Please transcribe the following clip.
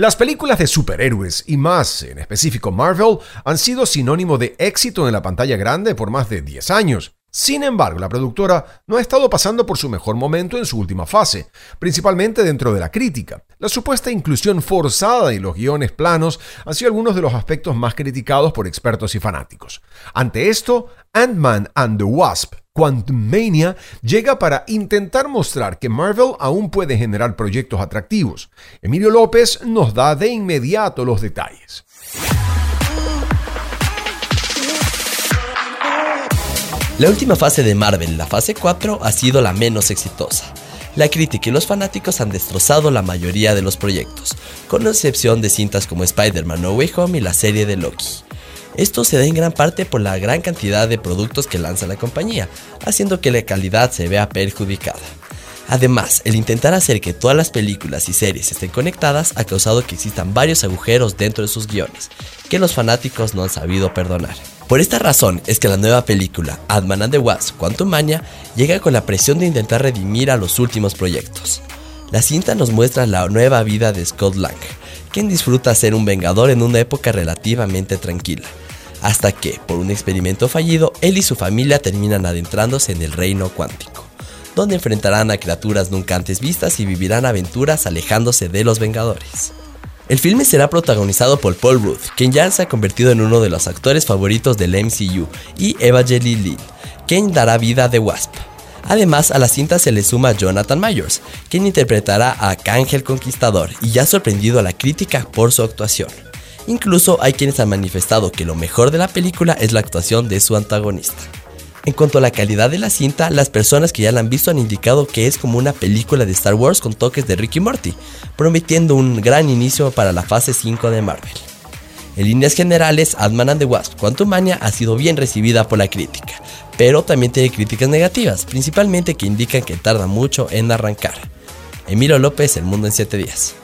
Las películas de superhéroes y más, en específico Marvel, han sido sinónimo de éxito en la pantalla grande por más de 10 años. Sin embargo, la productora no ha estado pasando por su mejor momento en su última fase, principalmente dentro de la crítica. La supuesta inclusión forzada y los guiones planos han sido algunos de los aspectos más criticados por expertos y fanáticos. Ante esto, Ant-Man and the Wasp Quantum Mania llega para intentar mostrar que Marvel aún puede generar proyectos atractivos. Emilio López nos da de inmediato los detalles. La última fase de Marvel, la fase 4, ha sido la menos exitosa. La crítica y los fanáticos han destrozado la mayoría de los proyectos, con excepción de cintas como Spider-Man No Way Home y la serie de Loki. Esto se da en gran parte por la gran cantidad de productos que lanza la compañía, haciendo que la calidad se vea perjudicada. Además, el intentar hacer que todas las películas y series estén conectadas ha causado que existan varios agujeros dentro de sus guiones, que los fanáticos no han sabido perdonar. Por esta razón es que la nueva película, Ant-Man and the Wasp Quantum Mania, llega con la presión de intentar redimir a los últimos proyectos. La cinta nos muestra la nueva vida de Scott Lang, quien disfruta ser un vengador en una época relativamente tranquila, hasta que, por un experimento fallido, él y su familia terminan adentrándose en el reino cuántico, donde enfrentarán a criaturas nunca antes vistas y vivirán aventuras alejándose de los Vengadores. El filme será protagonizado por Paul Rudd, quien ya se ha convertido en uno de los actores favoritos del MCU, y Eva Lynn, quien dará vida a Wasp. Además, a la cinta se le suma Jonathan Myers, quien interpretará a Cángel Conquistador y ya ha sorprendido a la crítica por su actuación. Incluso hay quienes han manifestado que lo mejor de la película es la actuación de su antagonista. En cuanto a la calidad de la cinta, las personas que ya la han visto han indicado que es como una película de Star Wars con toques de Ricky Morty, prometiendo un gran inicio para la fase 5 de Marvel. En líneas generales, Ant-Man and the Wasp Quantumania ha sido bien recibida por la crítica, pero también tiene críticas negativas, principalmente que indican que tarda mucho en arrancar. Emilio López, El Mundo en 7 días.